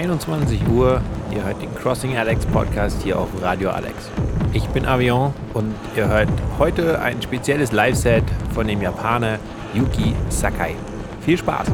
Freitag, 21 Uhr. Ihr hört den Crossing Alex Podcast hier auf Radio Alex. Ich bin Avion und ihr hört heute ein spezielles Live-Set von dem Japaner Yuki Sakai. Viel Spaß!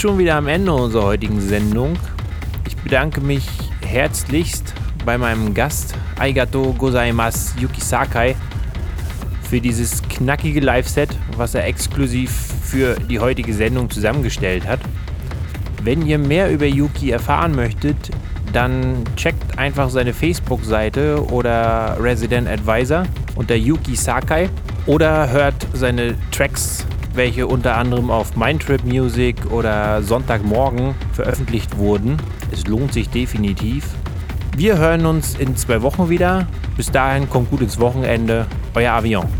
Schon wieder am Ende unserer heutigen Sendung. Ich bedanke mich herzlichst bei meinem Gast Aigato Gozaimasu Yuki Sakai für dieses knackige Live-Set, was er exklusiv für die heutige Sendung zusammengestellt hat. Wenn ihr mehr über Yuki erfahren möchtet, dann checkt einfach seine Facebook-Seite oder Resident Advisor unter Yuki Sakai oder hört seine Tracks, welche unter anderem auf Mindtrip Music oder Sonntagmorgen veröffentlicht wurden. Es lohnt sich definitiv. Wir hören uns in zwei Wochen wieder. Bis dahin kommt gut ins Wochenende. Euer Avion.